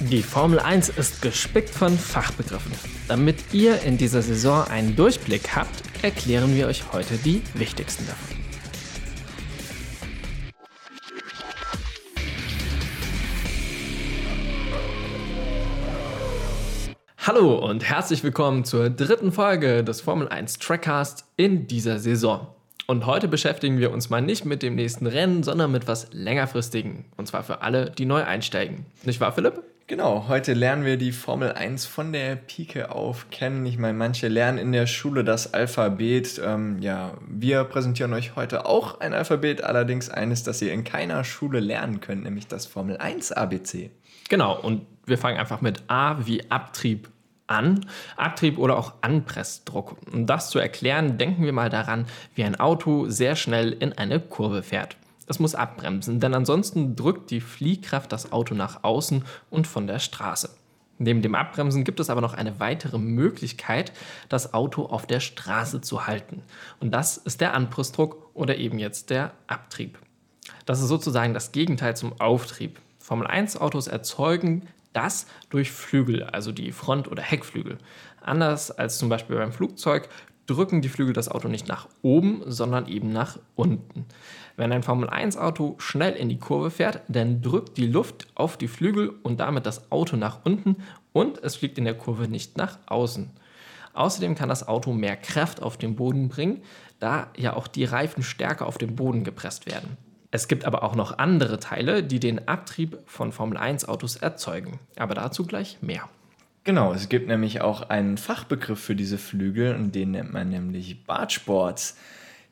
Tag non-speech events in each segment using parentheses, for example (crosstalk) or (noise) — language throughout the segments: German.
Die Formel 1 ist gespickt von Fachbegriffen. Damit ihr in dieser Saison einen Durchblick habt, erklären wir euch heute die wichtigsten davon. Hallo und herzlich willkommen zur dritten Folge des Formel 1 Trackcast in dieser Saison. Und heute beschäftigen wir uns mal nicht mit dem nächsten Rennen, sondern mit was längerfristigen. Und zwar für alle, die neu einsteigen. Nicht wahr, Philipp? Genau, heute lernen wir die Formel 1 von der Pike auf kennen. Ich meine, manche lernen in der Schule das Alphabet. Ähm, ja, wir präsentieren euch heute auch ein Alphabet, allerdings eines, das ihr in keiner Schule lernen könnt, nämlich das Formel 1 ABC. Genau, und wir fangen einfach mit A wie Abtrieb an, Abtrieb oder auch Anpressdruck. Um das zu erklären, denken wir mal daran, wie ein Auto sehr schnell in eine Kurve fährt. Es muss abbremsen, denn ansonsten drückt die Fliehkraft das Auto nach außen und von der Straße. Neben dem Abbremsen gibt es aber noch eine weitere Möglichkeit, das Auto auf der Straße zu halten. Und das ist der Anpressdruck oder eben jetzt der Abtrieb. Das ist sozusagen das Gegenteil zum Auftrieb. Formel 1 Autos erzeugen das durch Flügel, also die Front- oder Heckflügel. Anders als zum Beispiel beim Flugzeug drücken die Flügel das Auto nicht nach oben, sondern eben nach unten. Wenn ein Formel-1-Auto schnell in die Kurve fährt, dann drückt die Luft auf die Flügel und damit das Auto nach unten und es fliegt in der Kurve nicht nach außen. Außerdem kann das Auto mehr Kraft auf den Boden bringen, da ja auch die Reifen stärker auf den Boden gepresst werden. Es gibt aber auch noch andere Teile, die den Abtrieb von Formel-1-Autos erzeugen. Aber dazu gleich mehr. Genau, es gibt nämlich auch einen Fachbegriff für diese Flügel und den nennt man nämlich Bargeboards.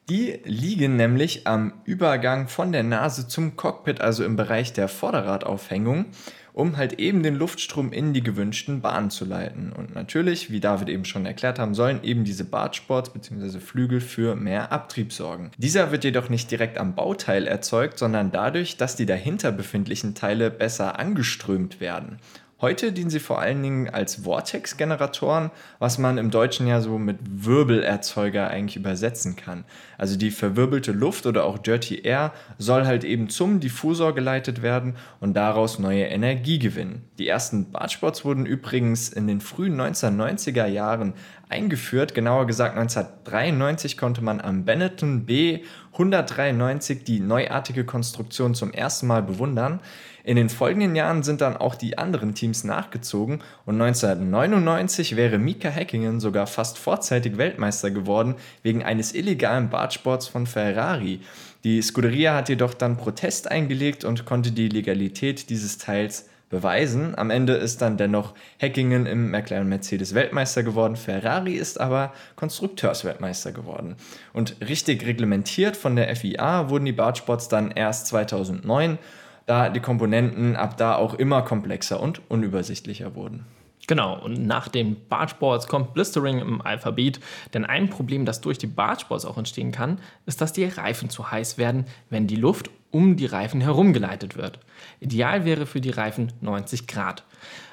Die liegen nämlich am Übergang von der Nase zum Cockpit, also im Bereich der Vorderradaufhängung, um halt eben den Luftstrom in die gewünschten Bahnen zu leiten. Und natürlich, wie David eben schon erklärt haben, sollen eben diese Bartsports bzw. Flügel für mehr Abtrieb sorgen. Dieser wird jedoch nicht direkt am Bauteil erzeugt, sondern dadurch, dass die dahinter befindlichen Teile besser angeströmt werden. Heute dienen sie vor allen Dingen als Vortex-Generatoren, was man im Deutschen ja so mit Wirbelerzeuger eigentlich übersetzen kann. Also die verwirbelte Luft oder auch Dirty Air soll halt eben zum Diffusor geleitet werden und daraus neue Energie gewinnen. Die ersten Bartsports wurden übrigens in den frühen 1990er Jahren eingeführt. Genauer gesagt 1993 konnte man am Benetton B 193 die neuartige Konstruktion zum ersten Mal bewundern. In den folgenden Jahren sind dann auch die anderen Teams nachgezogen und 1999 wäre Mika Häkkinen sogar fast vorzeitig Weltmeister geworden wegen eines illegalen Bartsports von Ferrari. Die Scuderia hat jedoch dann Protest eingelegt und konnte die Legalität dieses Teils beweisen. Am Ende ist dann dennoch Häkkinen im McLaren Mercedes Weltmeister geworden. Ferrari ist aber Konstrukteursweltmeister geworden. Und richtig reglementiert von der FIA wurden die Bartsports dann erst 2009 da die Komponenten ab da auch immer komplexer und unübersichtlicher wurden. Genau, und nach den Bargeboards kommt Blistering im Alphabet, denn ein Problem, das durch die Bargeboards auch entstehen kann, ist, dass die Reifen zu heiß werden, wenn die Luft um die Reifen herumgeleitet wird. Ideal wäre für die Reifen 90 Grad.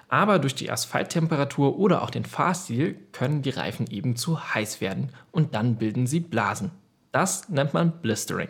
Aber durch die Asphalttemperatur oder auch den Fahrstil können die Reifen eben zu heiß werden und dann bilden sie Blasen. Das nennt man Blistering.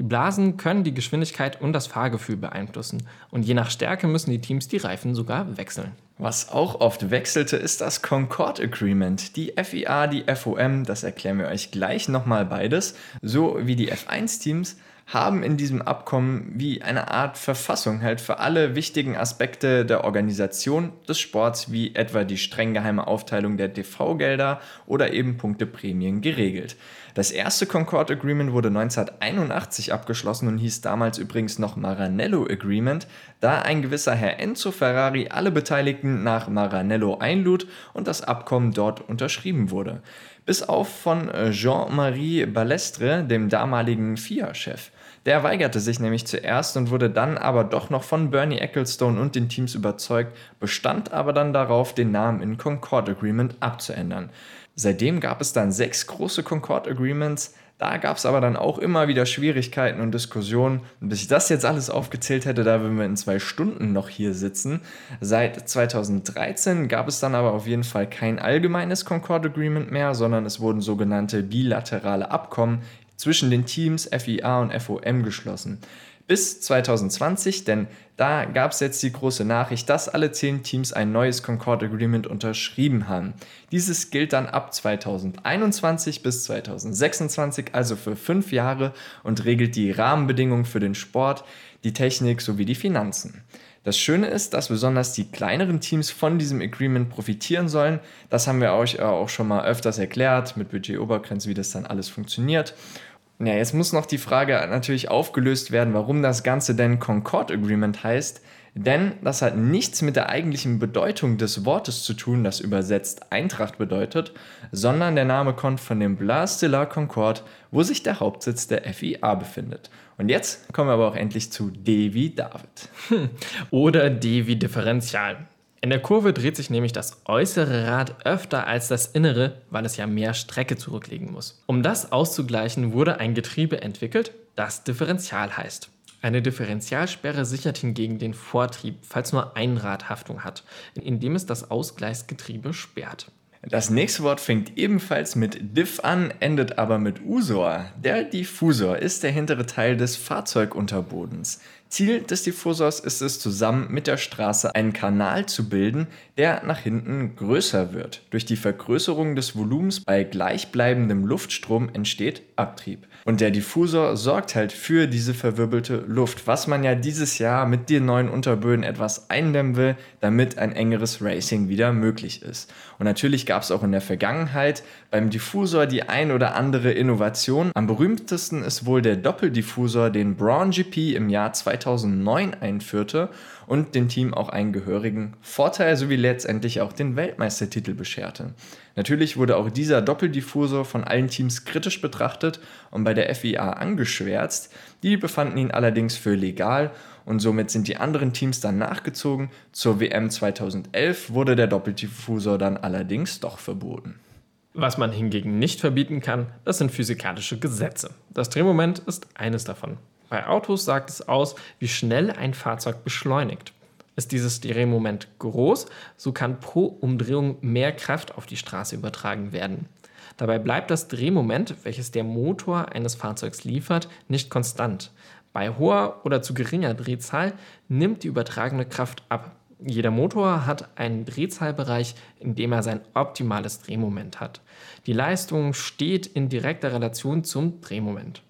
Die Blasen können die Geschwindigkeit und das Fahrgefühl beeinflussen und je nach Stärke müssen die Teams die Reifen sogar wechseln. Was auch oft wechselte, ist das Concord Agreement. Die FIA, die FOM, das erklären wir euch gleich nochmal beides, so wie die F1-Teams haben in diesem Abkommen wie eine Art Verfassung halt für alle wichtigen Aspekte der Organisation des Sports, wie etwa die streng geheime Aufteilung der TV-Gelder oder eben Punkteprämien geregelt. Das erste Concord Agreement wurde 1981 abgeschlossen und hieß damals übrigens noch Maranello Agreement, da ein gewisser Herr Enzo Ferrari alle Beteiligten nach Maranello einlud und das Abkommen dort unterschrieben wurde. Bis auf von Jean-Marie Balestre, dem damaligen FIA-Chef. Der weigerte sich nämlich zuerst und wurde dann aber doch noch von Bernie Ecclestone und den Teams überzeugt, bestand aber dann darauf, den Namen in Concord Agreement abzuändern. Seitdem gab es dann sechs große Concord Agreements. Da gab es aber dann auch immer wieder Schwierigkeiten und Diskussionen. Bis ich das jetzt alles aufgezählt hätte, da würden wir in zwei Stunden noch hier sitzen. Seit 2013 gab es dann aber auf jeden Fall kein allgemeines Concord Agreement mehr, sondern es wurden sogenannte bilaterale Abkommen zwischen den Teams FIA und FOM geschlossen. bis 2020, denn da gab es jetzt die große Nachricht, dass alle zehn Teams ein neues Concord Agreement unterschrieben haben. Dieses gilt dann ab 2021 bis 2026, also für fünf Jahre und regelt die Rahmenbedingungen für den Sport, die Technik sowie die Finanzen. Das Schöne ist, dass besonders die kleineren Teams von diesem Agreement profitieren sollen. Das haben wir euch auch schon mal öfters erklärt mit Budget-Obergrenze, wie das dann alles funktioniert. Ja, jetzt muss noch die Frage natürlich aufgelöst werden, warum das Ganze denn Concord Agreement heißt. Denn das hat nichts mit der eigentlichen Bedeutung des Wortes zu tun, das übersetzt Eintracht bedeutet, sondern der Name kommt von dem Blas de la Concorde, wo sich der Hauptsitz der FIA befindet. Und jetzt kommen wir aber auch endlich zu D wie David. (laughs) Oder D wie Differential. In der Kurve dreht sich nämlich das äußere Rad öfter als das innere, weil es ja mehr Strecke zurücklegen muss. Um das auszugleichen, wurde ein Getriebe entwickelt, das Differential heißt. Eine Differentialsperre sichert hingegen den Vortrieb, falls nur ein Rad Haftung hat, indem es das Ausgleichsgetriebe sperrt. Das nächste Wort fängt ebenfalls mit Diff an, endet aber mit Usor. Der Diffusor ist der hintere Teil des Fahrzeugunterbodens. Ziel des Diffusors ist es, zusammen mit der Straße einen Kanal zu bilden, der nach hinten größer wird. Durch die Vergrößerung des Volumens bei gleichbleibendem Luftstrom entsteht Abtrieb. Und der Diffusor sorgt halt für diese verwirbelte Luft, was man ja dieses Jahr mit den neuen Unterböden etwas eindämmen will, damit ein engeres Racing wieder möglich ist. Und natürlich gab es auch in der Vergangenheit beim Diffusor die ein oder andere Innovation. Am berühmtesten ist wohl der Doppeldiffusor, den Braun GP im Jahr 2009 einführte und dem Team auch einen gehörigen Vorteil sowie letztendlich auch den Weltmeistertitel bescherte. Natürlich wurde auch dieser Doppeldiffusor von allen Teams kritisch betrachtet und bei der FIA angeschwärzt. Die befanden ihn allerdings für legal und somit sind die anderen Teams dann nachgezogen. Zur WM 2011 wurde der Doppeldiffusor dann allerdings doch verboten. Was man hingegen nicht verbieten kann, das sind physikalische Gesetze. Das Drehmoment ist eines davon. Bei Autos sagt es aus, wie schnell ein Fahrzeug beschleunigt. Ist dieses Drehmoment groß, so kann pro Umdrehung mehr Kraft auf die Straße übertragen werden. Dabei bleibt das Drehmoment, welches der Motor eines Fahrzeugs liefert, nicht konstant. Bei hoher oder zu geringer Drehzahl nimmt die übertragene Kraft ab. Jeder Motor hat einen Drehzahlbereich, in dem er sein optimales Drehmoment hat. Die Leistung steht in direkter Relation zum Drehmoment.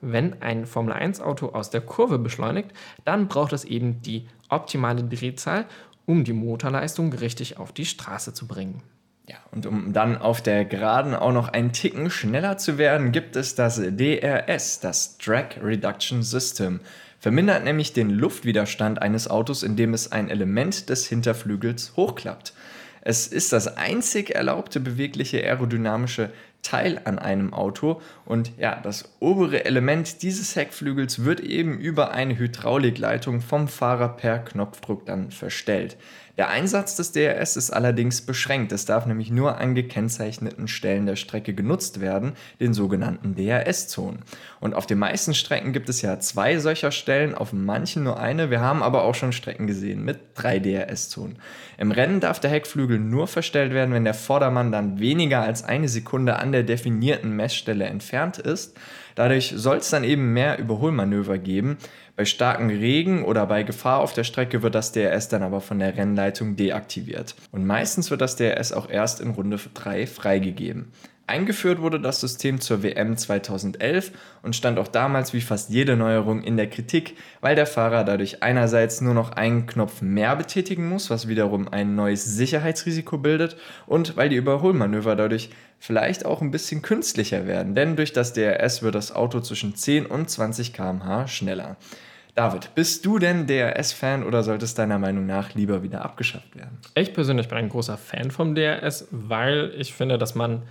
Wenn ein Formel-1-Auto aus der Kurve beschleunigt, dann braucht es eben die optimale Drehzahl, um die Motorleistung richtig auf die Straße zu bringen. Ja, und um dann auf der Geraden auch noch einen Ticken schneller zu werden, gibt es das DRS, das Drag Reduction System. Vermindert nämlich den Luftwiderstand eines Autos, indem es ein Element des Hinterflügels hochklappt. Es ist das einzig erlaubte bewegliche aerodynamische Teil an einem Auto und ja, das obere Element dieses Heckflügels wird eben über eine Hydraulikleitung vom Fahrer per Knopfdruck dann verstellt. Der Einsatz des DRS ist allerdings beschränkt. Es darf nämlich nur an gekennzeichneten Stellen der Strecke genutzt werden, den sogenannten DRS-Zonen. Und auf den meisten Strecken gibt es ja zwei solcher Stellen, auf manchen nur eine. Wir haben aber auch schon Strecken gesehen mit drei DRS-Zonen. Im Rennen darf der Heckflügel nur verstellt werden, wenn der Vordermann dann weniger als eine Sekunde an der definierten Messstelle entfernt ist. Dadurch soll es dann eben mehr Überholmanöver geben. Bei starkem Regen oder bei Gefahr auf der Strecke wird das DRS dann aber von der Rennleitung deaktiviert. Und meistens wird das DRS auch erst in Runde 3 freigegeben. Eingeführt wurde das System zur WM 2011 und stand auch damals wie fast jede Neuerung in der Kritik, weil der Fahrer dadurch einerseits nur noch einen Knopf mehr betätigen muss, was wiederum ein neues Sicherheitsrisiko bildet, und weil die Überholmanöver dadurch vielleicht auch ein bisschen künstlicher werden, denn durch das DRS wird das Auto zwischen 10 und 20 km/h schneller. David, bist du denn DRS-Fan oder sollte es deiner Meinung nach lieber wieder abgeschafft werden? Ich persönlich bin ein großer Fan vom DRS, weil ich finde, dass man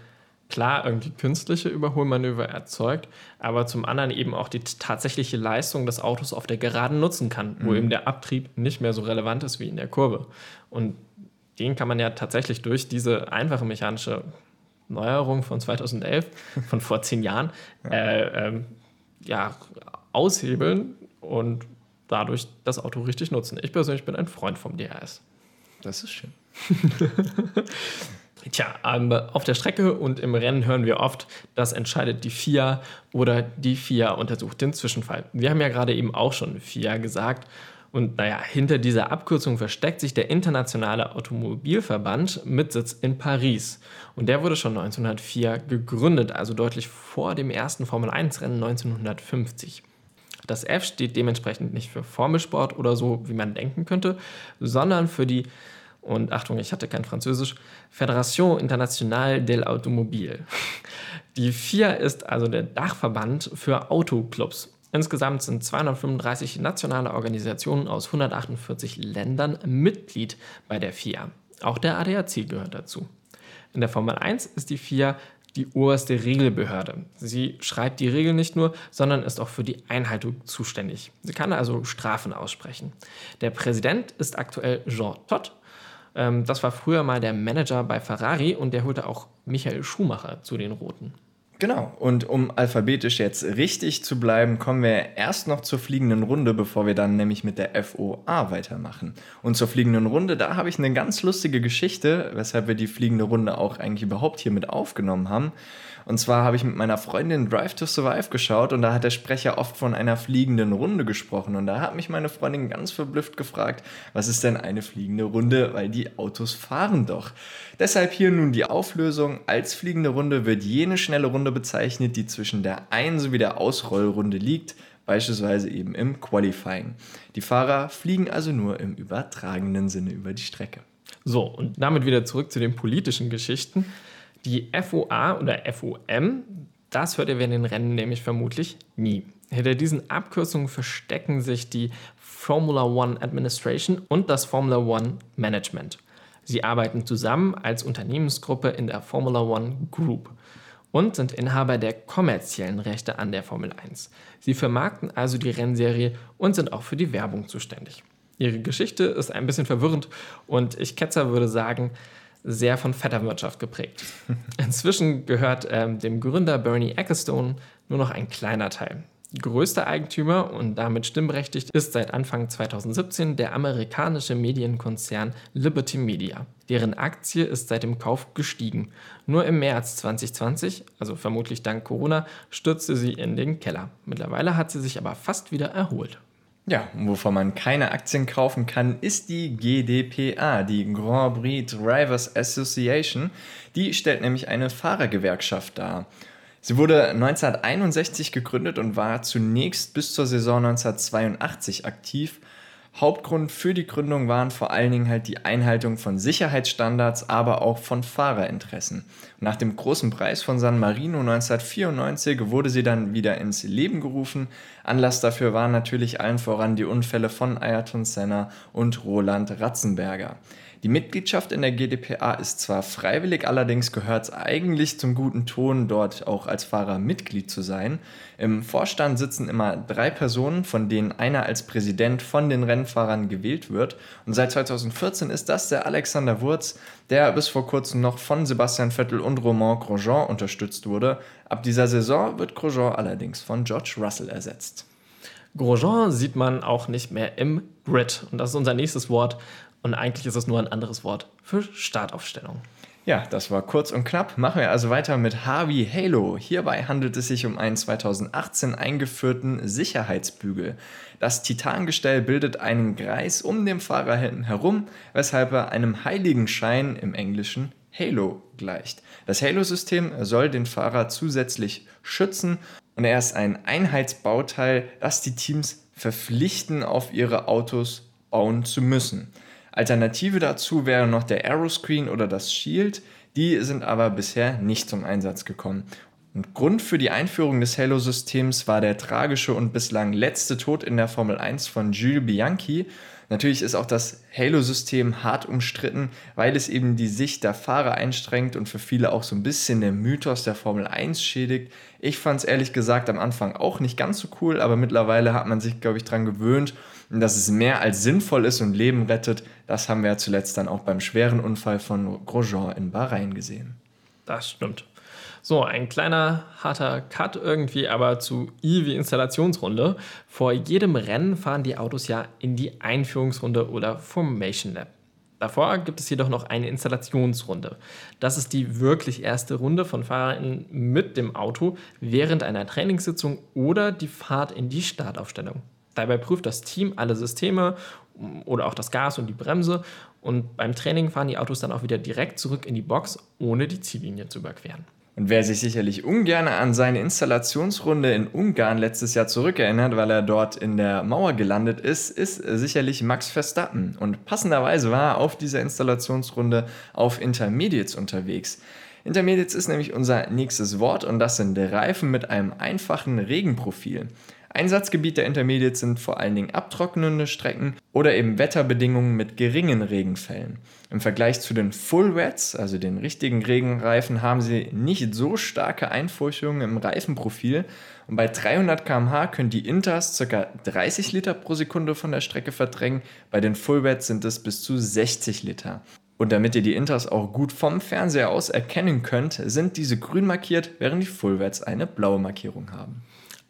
klar irgendwie künstliche Überholmanöver erzeugt, aber zum anderen eben auch die tatsächliche Leistung des Autos auf der Geraden nutzen kann, wo mhm. eben der Abtrieb nicht mehr so relevant ist wie in der Kurve. Und den kann man ja tatsächlich durch diese einfache mechanische Neuerung von 2011, von vor zehn Jahren, (laughs) äh, ähm, ja, aushebeln und dadurch das Auto richtig nutzen. Ich persönlich bin ein Freund vom DRS. Das ist schön. (laughs) Tja, auf der Strecke und im Rennen hören wir oft, das entscheidet die FIA oder die FIA untersucht den Zwischenfall. Wir haben ja gerade eben auch schon FIA gesagt. Und naja, hinter dieser Abkürzung versteckt sich der Internationale Automobilverband mit Sitz in Paris. Und der wurde schon 1904 gegründet, also deutlich vor dem ersten Formel-1-Rennen 1950. Das F steht dementsprechend nicht für Formelsport oder so, wie man denken könnte, sondern für die und Achtung, ich hatte kein Französisch, Fédération Internationale del Automobile. Die FIA ist also der Dachverband für Autoclubs. Insgesamt sind 235 nationale Organisationen aus 148 Ländern Mitglied bei der FIA. Auch der ADAC gehört dazu. In der Formel 1 ist die FIA die oberste Regelbehörde. Sie schreibt die Regeln nicht nur, sondern ist auch für die Einhaltung zuständig. Sie kann also Strafen aussprechen. Der Präsident ist aktuell Jean Todt ähm, das war früher mal der Manager bei Ferrari und der holte auch Michael Schumacher zu den Roten. Genau, und um alphabetisch jetzt richtig zu bleiben, kommen wir erst noch zur fliegenden Runde, bevor wir dann nämlich mit der FOA weitermachen. Und zur fliegenden Runde, da habe ich eine ganz lustige Geschichte, weshalb wir die fliegende Runde auch eigentlich überhaupt hier mit aufgenommen haben. Und zwar habe ich mit meiner Freundin Drive to Survive geschaut und da hat der Sprecher oft von einer fliegenden Runde gesprochen. Und da hat mich meine Freundin ganz verblüfft gefragt, was ist denn eine fliegende Runde, weil die Autos fahren doch. Deshalb hier nun die Auflösung. Als fliegende Runde wird jene schnelle Runde bezeichnet, die zwischen der Ein- sowie der Ausrollrunde liegt beispielsweise eben im Qualifying. Die Fahrer fliegen also nur im übertragenen Sinne über die Strecke. So, und damit wieder zurück zu den politischen Geschichten. Die FOA oder FOM, das hört ihr während den Rennen nämlich vermutlich nie. Hinter diesen Abkürzungen verstecken sich die Formula One Administration und das Formula One Management. Sie arbeiten zusammen als Unternehmensgruppe in der Formula One Group und sind Inhaber der kommerziellen Rechte an der Formel 1. Sie vermarkten also die Rennserie und sind auch für die Werbung zuständig. Ihre Geschichte ist ein bisschen verwirrend und ich Ketzer würde sagen, sehr von Vetterwirtschaft geprägt. (laughs) Inzwischen gehört ähm, dem Gründer Bernie Ecclestone nur noch ein kleiner Teil. Größter Eigentümer und damit stimmberechtigt ist seit Anfang 2017 der amerikanische Medienkonzern Liberty Media. Deren Aktie ist seit dem Kauf gestiegen. Nur im März 2020, also vermutlich dank Corona, stürzte sie in den Keller. Mittlerweile hat sie sich aber fast wieder erholt. Ja, wovon man keine Aktien kaufen kann, ist die GDPA, die Grand Prix Drivers Association. Die stellt nämlich eine Fahrergewerkschaft dar. Sie wurde 1961 gegründet und war zunächst bis zur Saison 1982 aktiv Hauptgrund für die Gründung waren vor allen Dingen halt die Einhaltung von Sicherheitsstandards, aber auch von Fahrerinteressen. Nach dem großen Preis von San Marino 1994 wurde sie dann wieder ins Leben gerufen. Anlass dafür waren natürlich allen voran die Unfälle von Ayrton Senna und Roland Ratzenberger. Die Mitgliedschaft in der GdPA ist zwar freiwillig, allerdings gehört es eigentlich zum guten Ton, dort auch als Fahrer Mitglied zu sein. Im Vorstand sitzen immer drei Personen, von denen einer als Präsident von den Rennfahrern gewählt wird. Und seit 2014 ist das der Alexander Wurz, der bis vor kurzem noch von Sebastian Vettel und Romain Grosjean unterstützt wurde. Ab dieser Saison wird Grosjean allerdings von George Russell ersetzt. Grosjean sieht man auch nicht mehr im Grid. Und das ist unser nächstes Wort. Und eigentlich ist es nur ein anderes Wort für Startaufstellung. Ja, das war kurz und knapp. Machen wir also weiter mit Harvey Halo. Hierbei handelt es sich um einen 2018 eingeführten Sicherheitsbügel. Das Titangestell bildet einen Kreis um den Fahrer herum, weshalb er einem Heiligenschein im Englischen Halo gleicht. Das Halo-System soll den Fahrer zusätzlich schützen und er ist ein Einheitsbauteil, das die Teams verpflichten, auf ihre Autos bauen zu müssen. Alternative dazu wäre noch der Aeroscreen oder das Shield. Die sind aber bisher nicht zum Einsatz gekommen. Und Grund für die Einführung des Halo-Systems war der tragische und bislang letzte Tod in der Formel 1 von Jules Bianchi. Natürlich ist auch das Halo-System hart umstritten, weil es eben die Sicht der Fahrer einstrengt und für viele auch so ein bisschen der Mythos der Formel 1 schädigt. Ich fand es ehrlich gesagt am Anfang auch nicht ganz so cool, aber mittlerweile hat man sich, glaube ich, daran gewöhnt dass es mehr als sinnvoll ist und Leben rettet, das haben wir ja zuletzt dann auch beim schweren Unfall von Grosjean in Bahrain gesehen. Das stimmt. So, ein kleiner harter Cut irgendwie, aber zu I wie Installationsrunde. Vor jedem Rennen fahren die Autos ja in die Einführungsrunde oder Formation Lab. Davor gibt es jedoch noch eine Installationsrunde. Das ist die wirklich erste Runde von Fahrern mit dem Auto während einer Trainingssitzung oder die Fahrt in die Startaufstellung. Dabei prüft das Team alle Systeme oder auch das Gas und die Bremse und beim Training fahren die Autos dann auch wieder direkt zurück in die Box, ohne die Ziellinie zu überqueren. Und wer sich sicherlich ungern an seine Installationsrunde in Ungarn letztes Jahr zurückerinnert, weil er dort in der Mauer gelandet ist, ist sicherlich Max Verstappen. Und passenderweise war er auf dieser Installationsrunde auf Intermediates unterwegs. Intermediates ist nämlich unser nächstes Wort und das sind Reifen mit einem einfachen Regenprofil. Einsatzgebiet der Intermediates sind vor allen Dingen abtrocknende Strecken oder eben Wetterbedingungen mit geringen Regenfällen. Im Vergleich zu den Full Wets, also den richtigen Regenreifen, haben sie nicht so starke Einfurchungen im Reifenprofil und bei 300 km/h können die Inters ca. 30 Liter pro Sekunde von der Strecke verdrängen, bei den Full Wets sind es bis zu 60 Liter. Und damit ihr die Inters auch gut vom Fernseher aus erkennen könnt, sind diese grün markiert, während die Full Wets eine blaue Markierung haben.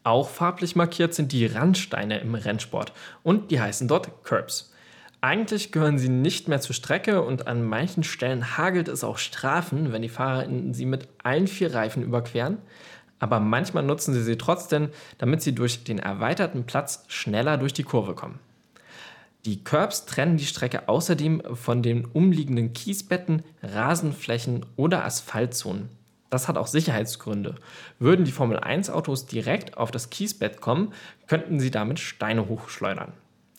Auch farblich markiert sind die Randsteine im Rennsport und die heißen dort Curbs. Eigentlich gehören sie nicht mehr zur Strecke und an manchen Stellen hagelt es auch Strafen, wenn die Fahrer sie mit allen vier Reifen überqueren. Aber manchmal nutzen sie sie trotzdem, damit sie durch den erweiterten Platz schneller durch die Kurve kommen. Die Curbs trennen die Strecke außerdem von den umliegenden Kiesbetten, Rasenflächen oder Asphaltzonen. Das hat auch Sicherheitsgründe. Würden die Formel 1 Autos direkt auf das Kiesbett kommen, könnten sie damit Steine hochschleudern.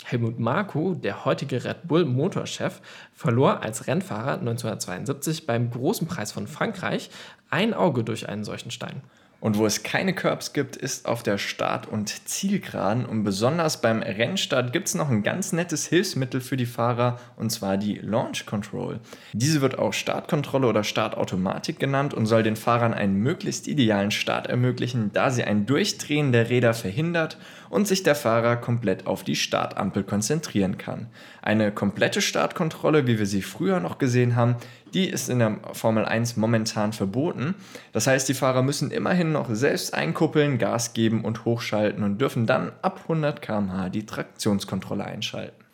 Helmut Marko, der heutige Red Bull Motorchef, verlor als Rennfahrer 1972 beim Großen Preis von Frankreich ein Auge durch einen solchen Stein. Und wo es keine Curbs gibt, ist auf der Start- und Zielgeraden. Und besonders beim Rennstart gibt es noch ein ganz nettes Hilfsmittel für die Fahrer, und zwar die Launch Control. Diese wird auch Startkontrolle oder Startautomatik genannt und soll den Fahrern einen möglichst idealen Start ermöglichen, da sie ein Durchdrehen der Räder verhindert und sich der Fahrer komplett auf die Startampel konzentrieren kann. Eine komplette Startkontrolle, wie wir sie früher noch gesehen haben, die ist in der Formel 1 momentan verboten. Das heißt, die Fahrer müssen immerhin noch selbst einkuppeln, Gas geben und hochschalten und dürfen dann ab 100 km/h die Traktionskontrolle einschalten.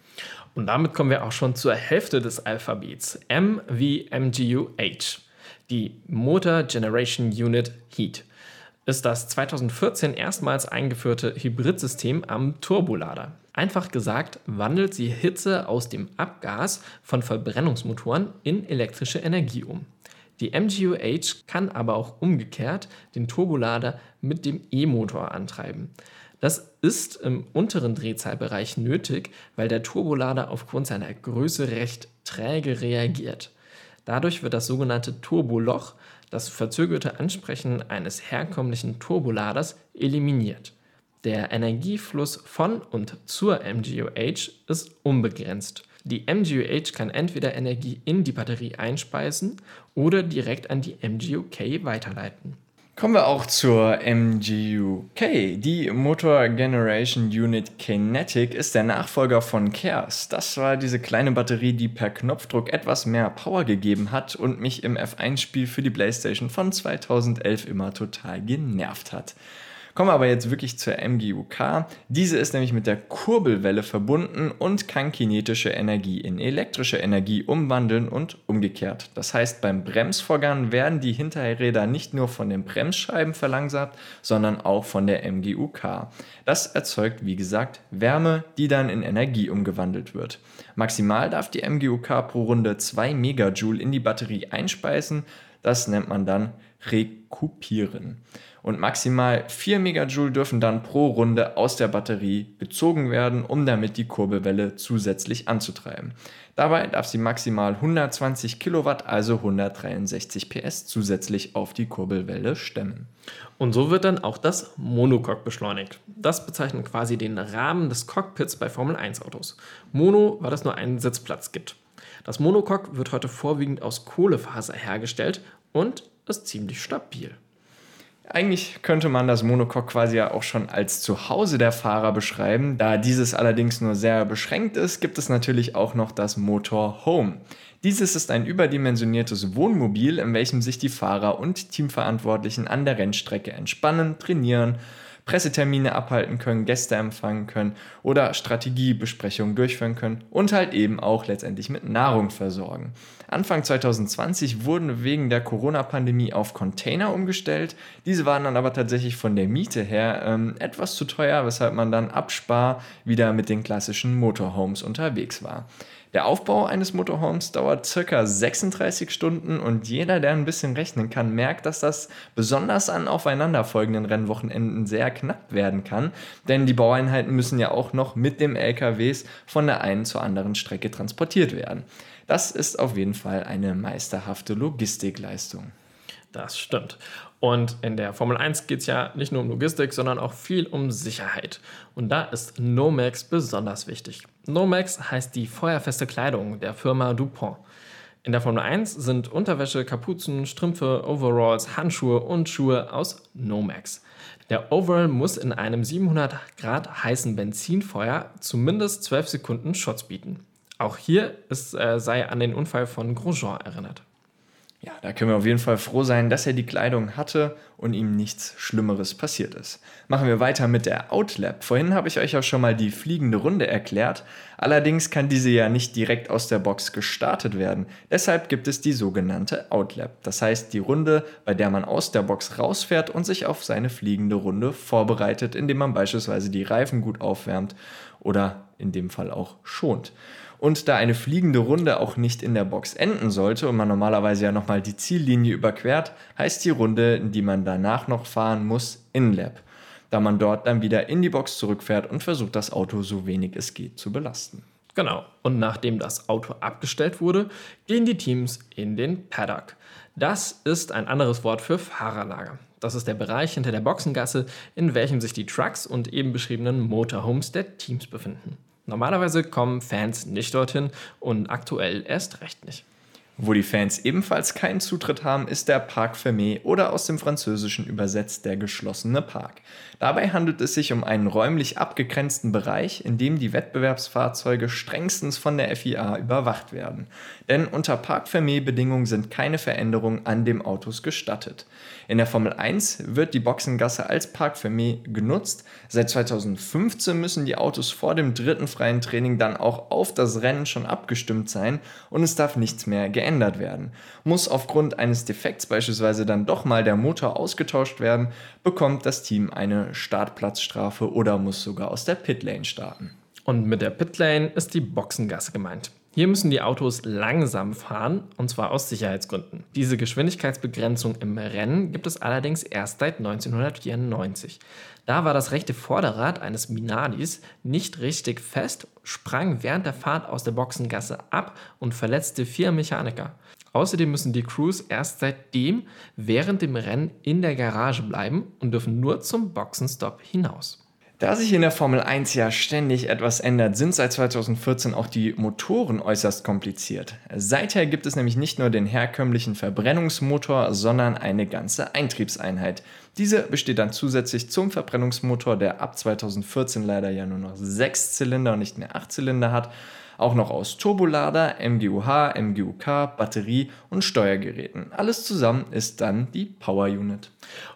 Und damit kommen wir auch schon zur Hälfte des Alphabets. M wie MGU-H. Die Motor Generation Unit Heat ist das 2014 erstmals eingeführte Hybridsystem am Turbolader. Einfach gesagt, wandelt sie Hitze aus dem Abgas von Verbrennungsmotoren in elektrische Energie um. Die MGUH kann aber auch umgekehrt den Turbolader mit dem E-Motor antreiben. Das ist im unteren Drehzahlbereich nötig, weil der Turbolader aufgrund seiner Größe recht träge reagiert. Dadurch wird das sogenannte Turboloch, das verzögerte Ansprechen eines herkömmlichen Turboladers, eliminiert. Der Energiefluss von und zur MGUH ist unbegrenzt. Die MGUH kann entweder Energie in die Batterie einspeisen oder direkt an die MGUK weiterleiten. Kommen wir auch zur MGUK. Die Motor Generation Unit Kinetic ist der Nachfolger von CARES. Das war diese kleine Batterie, die per Knopfdruck etwas mehr Power gegeben hat und mich im F1-Spiel für die PlayStation von 2011 immer total genervt hat. Kommen wir aber jetzt wirklich zur MGUK. Diese ist nämlich mit der Kurbelwelle verbunden und kann kinetische Energie in elektrische Energie umwandeln und umgekehrt. Das heißt, beim Bremsvorgang werden die Hinterräder nicht nur von den Bremsscheiben verlangsamt, sondern auch von der MGUK. Das erzeugt, wie gesagt, Wärme, die dann in Energie umgewandelt wird. Maximal darf die MGUK pro Runde 2 Megajoule in die Batterie einspeisen. Das nennt man dann Rekupieren und maximal 4 Megajoule dürfen dann pro Runde aus der Batterie gezogen werden, um damit die Kurbelwelle zusätzlich anzutreiben. Dabei darf sie maximal 120 Kilowatt, also 163 PS, zusätzlich auf die Kurbelwelle stemmen. Und so wird dann auch das Monocoque beschleunigt. Das bezeichnet quasi den Rahmen des Cockpits bei Formel 1 Autos. Mono, weil es nur einen Sitzplatz gibt. Das Monocoque wird heute vorwiegend aus Kohlefaser hergestellt und ist ziemlich stabil. Eigentlich könnte man das Monocoque quasi ja auch schon als Zuhause der Fahrer beschreiben. Da dieses allerdings nur sehr beschränkt ist, gibt es natürlich auch noch das Motorhome. Dieses ist ein überdimensioniertes Wohnmobil, in welchem sich die Fahrer und Teamverantwortlichen an der Rennstrecke entspannen, trainieren, Pressetermine abhalten können, Gäste empfangen können oder Strategiebesprechungen durchführen können und halt eben auch letztendlich mit Nahrung versorgen. Anfang 2020 wurden wegen der Corona-Pandemie auf Container umgestellt. Diese waren dann aber tatsächlich von der Miete her ähm, etwas zu teuer, weshalb man dann abspar wieder mit den klassischen Motorhomes unterwegs war. Der Aufbau eines Motorhomes dauert circa 36 Stunden und jeder, der ein bisschen rechnen kann, merkt, dass das besonders an aufeinanderfolgenden Rennwochenenden sehr knapp werden kann, denn die Baueinheiten müssen ja auch noch mit dem LKWs von der einen zur anderen Strecke transportiert werden. Das ist auf jeden Fall eine meisterhafte Logistikleistung. Das stimmt. Und in der Formel 1 geht es ja nicht nur um Logistik, sondern auch viel um Sicherheit. Und da ist Nomex besonders wichtig. Nomex heißt die feuerfeste Kleidung der Firma DuPont. In der Formel 1 sind Unterwäsche, Kapuzen, Strümpfe, Overalls, Handschuhe und Schuhe aus Nomex. Der Overall muss in einem 700 Grad heißen Benzinfeuer zumindest 12 Sekunden Schutz bieten. Auch hier ist, äh, sei an den Unfall von Grosjean erinnert. Ja, da können wir auf jeden Fall froh sein, dass er die Kleidung hatte und ihm nichts Schlimmeres passiert ist. Machen wir weiter mit der Outlap. Vorhin habe ich euch auch schon mal die fliegende Runde erklärt. Allerdings kann diese ja nicht direkt aus der Box gestartet werden. Deshalb gibt es die sogenannte Outlap. Das heißt die Runde, bei der man aus der Box rausfährt und sich auf seine fliegende Runde vorbereitet, indem man beispielsweise die Reifen gut aufwärmt oder in dem Fall auch schont. Und da eine fliegende Runde auch nicht in der Box enden sollte und man normalerweise ja nochmal die Ziellinie überquert, heißt die Runde, die man danach noch fahren muss, In-Lap, da man dort dann wieder in die Box zurückfährt und versucht, das Auto so wenig es geht zu belasten. Genau. Und nachdem das Auto abgestellt wurde, gehen die Teams in den Paddock. Das ist ein anderes Wort für Fahrerlager. Das ist der Bereich hinter der Boxengasse, in welchem sich die Trucks und eben beschriebenen Motorhomes der Teams befinden. Normalerweise kommen Fans nicht dorthin und aktuell erst recht nicht. Wo die Fans ebenfalls keinen Zutritt haben, ist der Parc Fermé oder aus dem Französischen übersetzt der geschlossene Park. Dabei handelt es sich um einen räumlich abgegrenzten Bereich, in dem die Wettbewerbsfahrzeuge strengstens von der FIA überwacht werden. Denn unter Parc Fermé-Bedingungen sind keine Veränderungen an dem Autos gestattet. In der Formel 1 wird die Boxengasse als Parc Fermé genutzt. Seit 2015 müssen die Autos vor dem dritten freien Training dann auch auf das Rennen schon abgestimmt sein und es darf nichts mehr geändert werden. Muss aufgrund eines Defekts beispielsweise dann doch mal der Motor ausgetauscht werden, bekommt das Team eine Startplatzstrafe oder muss sogar aus der Pitlane starten. Und mit der Pitlane ist die Boxengasse gemeint. Hier müssen die Autos langsam fahren, und zwar aus Sicherheitsgründen. Diese Geschwindigkeitsbegrenzung im Rennen gibt es allerdings erst seit 1994. Da war das rechte Vorderrad eines Minardis nicht richtig fest, sprang während der Fahrt aus der Boxengasse ab und verletzte vier Mechaniker. Außerdem müssen die Crews erst seitdem während dem Rennen in der Garage bleiben und dürfen nur zum Boxenstopp hinaus. Da sich in der Formel 1 ja ständig etwas ändert, sind seit 2014 auch die Motoren äußerst kompliziert. Seither gibt es nämlich nicht nur den herkömmlichen Verbrennungsmotor, sondern eine ganze Eintriebseinheit. Diese besteht dann zusätzlich zum Verbrennungsmotor, der ab 2014 leider ja nur noch 6 Zylinder und nicht mehr 8 Zylinder hat, auch noch aus Turbolader, MGUH, MGUK, Batterie und Steuergeräten. Alles zusammen ist dann die Power Unit.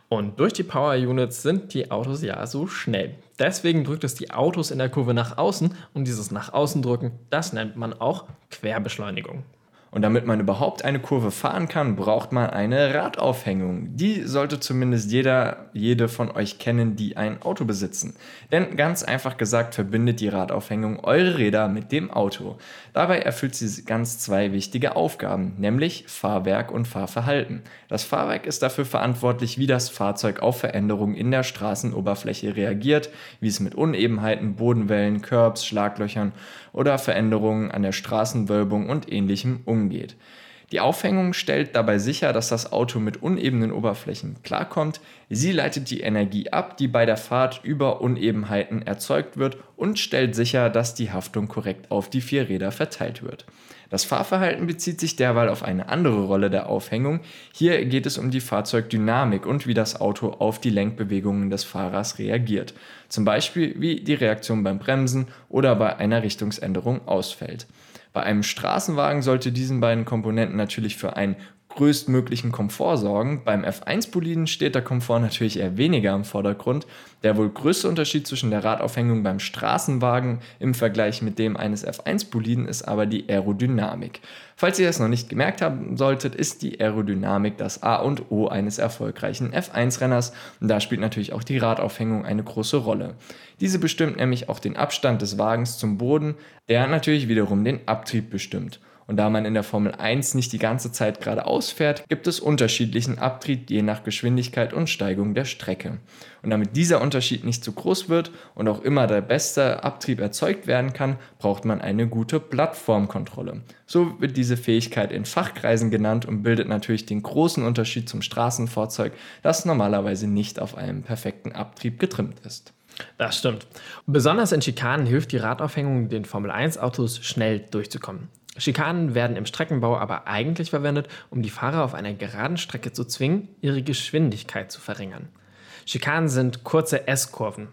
Und durch die Power Units sind die Autos ja so schnell. Deswegen drückt es die Autos in der Kurve nach außen und dieses nach außen drücken, das nennt man auch Querbeschleunigung. Und damit man überhaupt eine Kurve fahren kann, braucht man eine Radaufhängung. Die sollte zumindest jeder, jede von euch kennen, die ein Auto besitzen. Denn ganz einfach gesagt verbindet die Radaufhängung eure Räder mit dem Auto. Dabei erfüllt sie ganz zwei wichtige Aufgaben, nämlich Fahrwerk und Fahrverhalten. Das Fahrwerk ist dafür verantwortlich, wie das Fahrzeug auf Veränderungen in der Straßenoberfläche reagiert, wie es mit Unebenheiten, Bodenwellen, Curbs, Schlaglöchern oder Veränderungen an der Straßenwölbung und ähnlichem umgeht. Die Aufhängung stellt dabei sicher, dass das Auto mit unebenen Oberflächen klarkommt. Sie leitet die Energie ab, die bei der Fahrt über Unebenheiten erzeugt wird und stellt sicher, dass die Haftung korrekt auf die vier Räder verteilt wird. Das Fahrverhalten bezieht sich derweil auf eine andere Rolle der Aufhängung. Hier geht es um die Fahrzeugdynamik und wie das Auto auf die Lenkbewegungen des Fahrers reagiert. Zum Beispiel wie die Reaktion beim Bremsen oder bei einer Richtungsänderung ausfällt. Bei einem Straßenwagen sollte diesen beiden Komponenten natürlich für ein größtmöglichen Komfort sorgen. Beim F1-Boliden steht der Komfort natürlich eher weniger im Vordergrund. Der wohl größte Unterschied zwischen der Radaufhängung beim Straßenwagen im Vergleich mit dem eines F1-Boliden ist aber die Aerodynamik. Falls ihr das noch nicht gemerkt haben solltet, ist die Aerodynamik das A und O eines erfolgreichen F1-Renners und da spielt natürlich auch die Radaufhängung eine große Rolle. Diese bestimmt nämlich auch den Abstand des Wagens zum Boden, der natürlich wiederum den Abtrieb bestimmt. Und da man in der Formel 1 nicht die ganze Zeit geradeaus fährt, gibt es unterschiedlichen Abtrieb je nach Geschwindigkeit und Steigung der Strecke. Und damit dieser Unterschied nicht zu groß wird und auch immer der beste Abtrieb erzeugt werden kann, braucht man eine gute Plattformkontrolle. So wird diese Fähigkeit in Fachkreisen genannt und bildet natürlich den großen Unterschied zum Straßenfahrzeug, das normalerweise nicht auf einem perfekten Abtrieb getrimmt ist. Das stimmt. Besonders in Schikanen hilft die Radaufhängung den Formel 1 Autos schnell durchzukommen. Schikanen werden im Streckenbau aber eigentlich verwendet, um die Fahrer auf einer geraden Strecke zu zwingen, ihre Geschwindigkeit zu verringern. Schikanen sind kurze S-Kurven.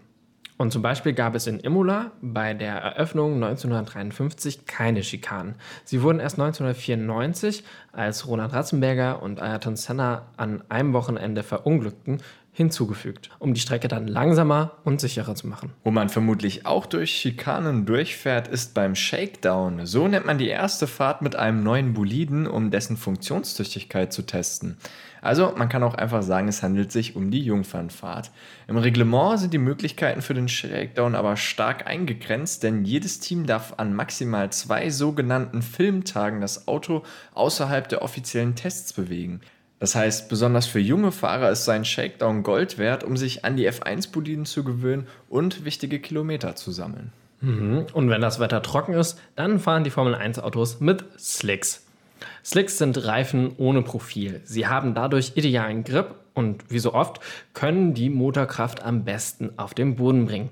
Und zum Beispiel gab es in Imola bei der Eröffnung 1953 keine Schikanen. Sie wurden erst 1994, als Roland Ratzenberger und Ayrton Senna an einem Wochenende verunglückten, hinzugefügt, um die Strecke dann langsamer und sicherer zu machen. Wo man vermutlich auch durch Schikanen durchfährt, ist beim Shakedown. So nennt man die erste Fahrt mit einem neuen Boliden, um dessen Funktionstüchtigkeit zu testen. Also man kann auch einfach sagen, es handelt sich um die Jungfernfahrt. Im Reglement sind die Möglichkeiten für den Shakedown aber stark eingegrenzt, denn jedes Team darf an maximal zwei sogenannten Filmtagen das Auto außerhalb der offiziellen Tests bewegen. Das heißt, besonders für junge Fahrer ist sein Shakedown Gold wert, um sich an die F1-Boliden zu gewöhnen und wichtige Kilometer zu sammeln. Mhm. Und wenn das Wetter trocken ist, dann fahren die Formel 1-Autos mit Slicks. Slicks sind Reifen ohne Profil. Sie haben dadurch idealen Grip und wie so oft können die Motorkraft am besten auf den Boden bringen.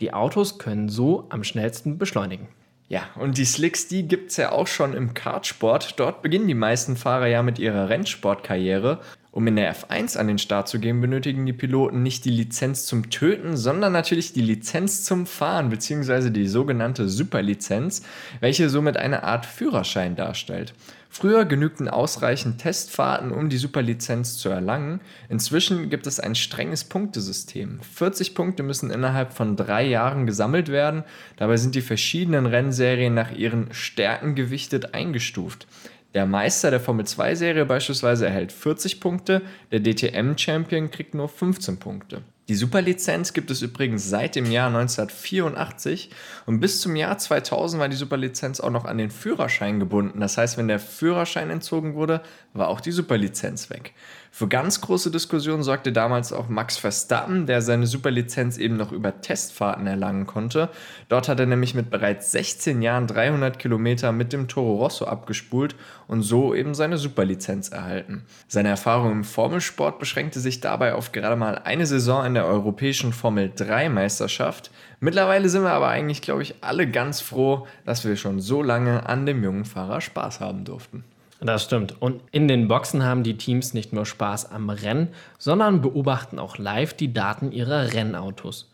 Die Autos können so am schnellsten beschleunigen. Ja, und die Slicks, die gibt es ja auch schon im Kartsport. Dort beginnen die meisten Fahrer ja mit ihrer Rennsportkarriere. Um in der F1 an den Start zu gehen, benötigen die Piloten nicht die Lizenz zum Töten, sondern natürlich die Lizenz zum Fahren, beziehungsweise die sogenannte Superlizenz, welche somit eine Art Führerschein darstellt. Früher genügten ausreichend Testfahrten, um die Superlizenz zu erlangen. Inzwischen gibt es ein strenges Punktesystem. 40 Punkte müssen innerhalb von drei Jahren gesammelt werden. Dabei sind die verschiedenen Rennserien nach ihren Stärken gewichtet eingestuft. Der Meister der Formel 2 Serie beispielsweise erhält 40 Punkte, der DTM Champion kriegt nur 15 Punkte. Die Superlizenz gibt es übrigens seit dem Jahr 1984 und bis zum Jahr 2000 war die Superlizenz auch noch an den Führerschein gebunden. Das heißt, wenn der Führerschein entzogen wurde, war auch die Superlizenz weg. Für ganz große Diskussionen sorgte damals auch Max Verstappen, der seine Superlizenz eben noch über Testfahrten erlangen konnte. Dort hat er nämlich mit bereits 16 Jahren 300 Kilometer mit dem Toro Rosso abgespult und so eben seine Superlizenz erhalten. Seine Erfahrung im Formelsport beschränkte sich dabei auf gerade mal eine Saison in der europäischen Formel 3 Meisterschaft. Mittlerweile sind wir aber eigentlich, glaube ich, alle ganz froh, dass wir schon so lange an dem jungen Fahrer Spaß haben durften. Das stimmt. Und in den Boxen haben die Teams nicht nur Spaß am Rennen, sondern beobachten auch live die Daten ihrer Rennautos.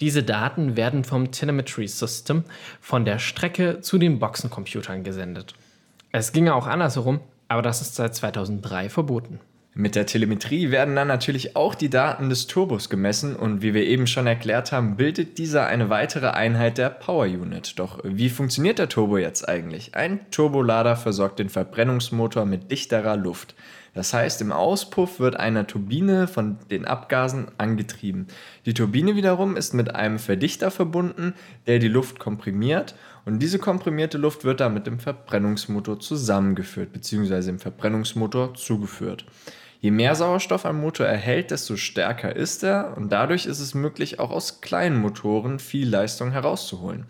Diese Daten werden vom Telemetry System von der Strecke zu den Boxencomputern gesendet. Es ginge auch andersherum, aber das ist seit 2003 verboten. Mit der Telemetrie werden dann natürlich auch die Daten des Turbos gemessen und wie wir eben schon erklärt haben, bildet dieser eine weitere Einheit der Power Unit. Doch wie funktioniert der Turbo jetzt eigentlich? Ein Turbolader versorgt den Verbrennungsmotor mit dichterer Luft. Das heißt, im Auspuff wird eine Turbine von den Abgasen angetrieben. Die Turbine wiederum ist mit einem Verdichter verbunden, der die Luft komprimiert und diese komprimierte Luft wird dann mit dem Verbrennungsmotor zusammengeführt bzw. im Verbrennungsmotor zugeführt. Je mehr Sauerstoff ein Motor erhält, desto stärker ist er und dadurch ist es möglich, auch aus kleinen Motoren viel Leistung herauszuholen.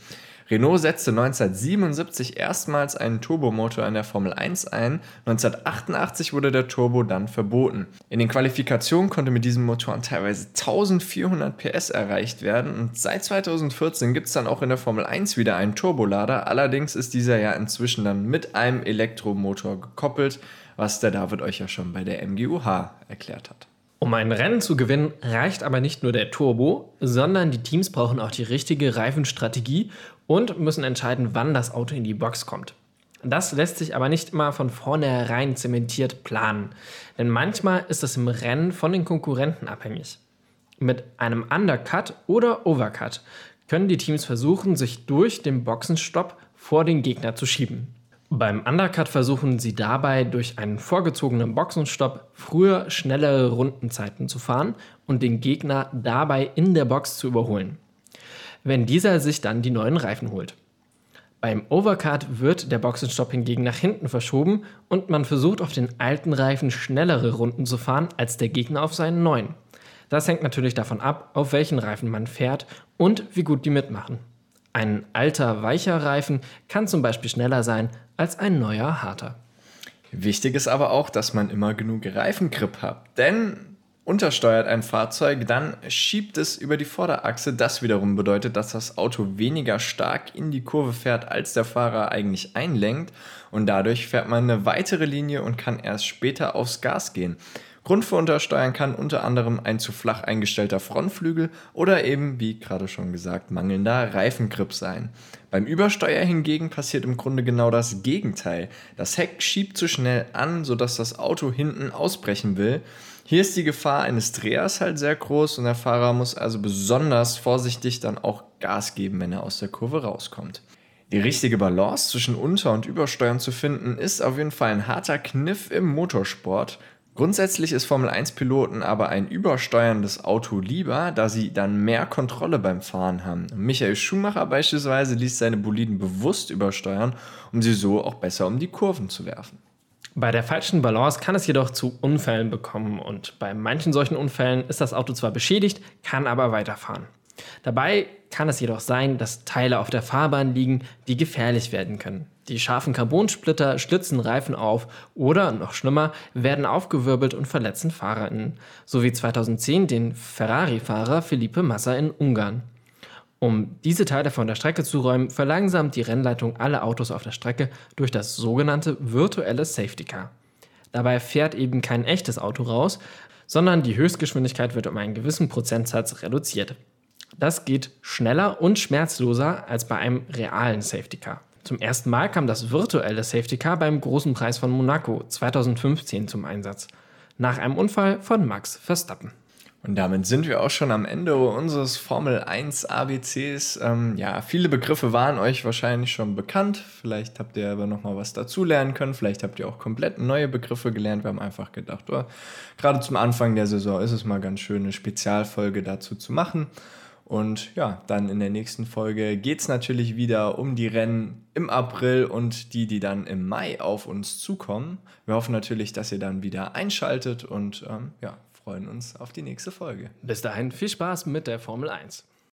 Renault setzte 1977 erstmals einen Turbomotor in der Formel 1 ein, 1988 wurde der Turbo dann verboten. In den Qualifikationen konnte mit diesen Motoren teilweise 1400 PS erreicht werden und seit 2014 gibt es dann auch in der Formel 1 wieder einen Turbolader, allerdings ist dieser ja inzwischen dann mit einem Elektromotor gekoppelt, was der David euch ja schon bei der MGUH erklärt hat. Um ein Rennen zu gewinnen, reicht aber nicht nur der Turbo, sondern die Teams brauchen auch die richtige Reifenstrategie und müssen entscheiden, wann das Auto in die Box kommt. Das lässt sich aber nicht immer von vornherein zementiert planen, denn manchmal ist es im Rennen von den Konkurrenten abhängig. Mit einem Undercut oder Overcut können die Teams versuchen, sich durch den Boxenstopp vor den Gegner zu schieben. Beim Undercut versuchen sie dabei durch einen vorgezogenen Boxenstopp früher schnellere Rundenzeiten zu fahren und den Gegner dabei in der Box zu überholen, wenn dieser sich dann die neuen Reifen holt. Beim Overcut wird der Boxenstopp hingegen nach hinten verschoben und man versucht auf den alten Reifen schnellere Runden zu fahren als der Gegner auf seinen neuen. Das hängt natürlich davon ab, auf welchen Reifen man fährt und wie gut die mitmachen. Ein alter, weicher Reifen kann zum Beispiel schneller sein als ein neuer, harter. Wichtig ist aber auch, dass man immer genug Reifengrip hat. Denn untersteuert ein Fahrzeug, dann schiebt es über die Vorderachse. Das wiederum bedeutet, dass das Auto weniger stark in die Kurve fährt, als der Fahrer eigentlich einlenkt. Und dadurch fährt man eine weitere Linie und kann erst später aufs Gas gehen. Grund für Untersteuern kann unter anderem ein zu flach eingestellter Frontflügel oder eben, wie gerade schon gesagt, mangelnder Reifengrip sein. Beim Übersteuer hingegen passiert im Grunde genau das Gegenteil. Das Heck schiebt zu schnell an, sodass das Auto hinten ausbrechen will. Hier ist die Gefahr eines Drehers halt sehr groß und der Fahrer muss also besonders vorsichtig dann auch Gas geben, wenn er aus der Kurve rauskommt. Die richtige Balance zwischen Unter- und Übersteuern zu finden, ist auf jeden Fall ein harter Kniff im Motorsport. Grundsätzlich ist Formel 1-Piloten aber ein übersteuerndes Auto lieber, da sie dann mehr Kontrolle beim Fahren haben. Michael Schumacher beispielsweise ließ seine Boliden bewusst übersteuern, um sie so auch besser um die Kurven zu werfen. Bei der falschen Balance kann es jedoch zu Unfällen bekommen und bei manchen solchen Unfällen ist das Auto zwar beschädigt, kann aber weiterfahren. Dabei kann es jedoch sein, dass Teile auf der Fahrbahn liegen, die gefährlich werden können. Die scharfen Carbonsplitter schlitzen Reifen auf oder, noch schlimmer, werden aufgewirbelt und verletzen FahrerInnen, so wie 2010 den Ferrari-Fahrer Felipe Massa in Ungarn. Um diese Teile von der Strecke zu räumen, verlangsamt die Rennleitung alle Autos auf der Strecke durch das sogenannte virtuelle Safety Car. Dabei fährt eben kein echtes Auto raus, sondern die Höchstgeschwindigkeit wird um einen gewissen Prozentsatz reduziert. Das geht schneller und schmerzloser als bei einem realen Safety Car. Zum ersten Mal kam das virtuelle Safety Car beim Großen Preis von Monaco 2015 zum Einsatz. Nach einem Unfall von Max Verstappen. Und damit sind wir auch schon am Ende unseres Formel 1 ABCs. Ähm, ja, viele Begriffe waren euch wahrscheinlich schon bekannt. Vielleicht habt ihr aber noch mal was dazulernen können. Vielleicht habt ihr auch komplett neue Begriffe gelernt. Wir haben einfach gedacht, oh, gerade zum Anfang der Saison ist es mal ganz schön, eine Spezialfolge dazu zu machen. Und ja, dann in der nächsten Folge geht es natürlich wieder um die Rennen im April und die, die dann im Mai auf uns zukommen. Wir hoffen natürlich, dass ihr dann wieder einschaltet und ähm, ja, freuen uns auf die nächste Folge. Bis dahin viel Spaß mit der Formel 1.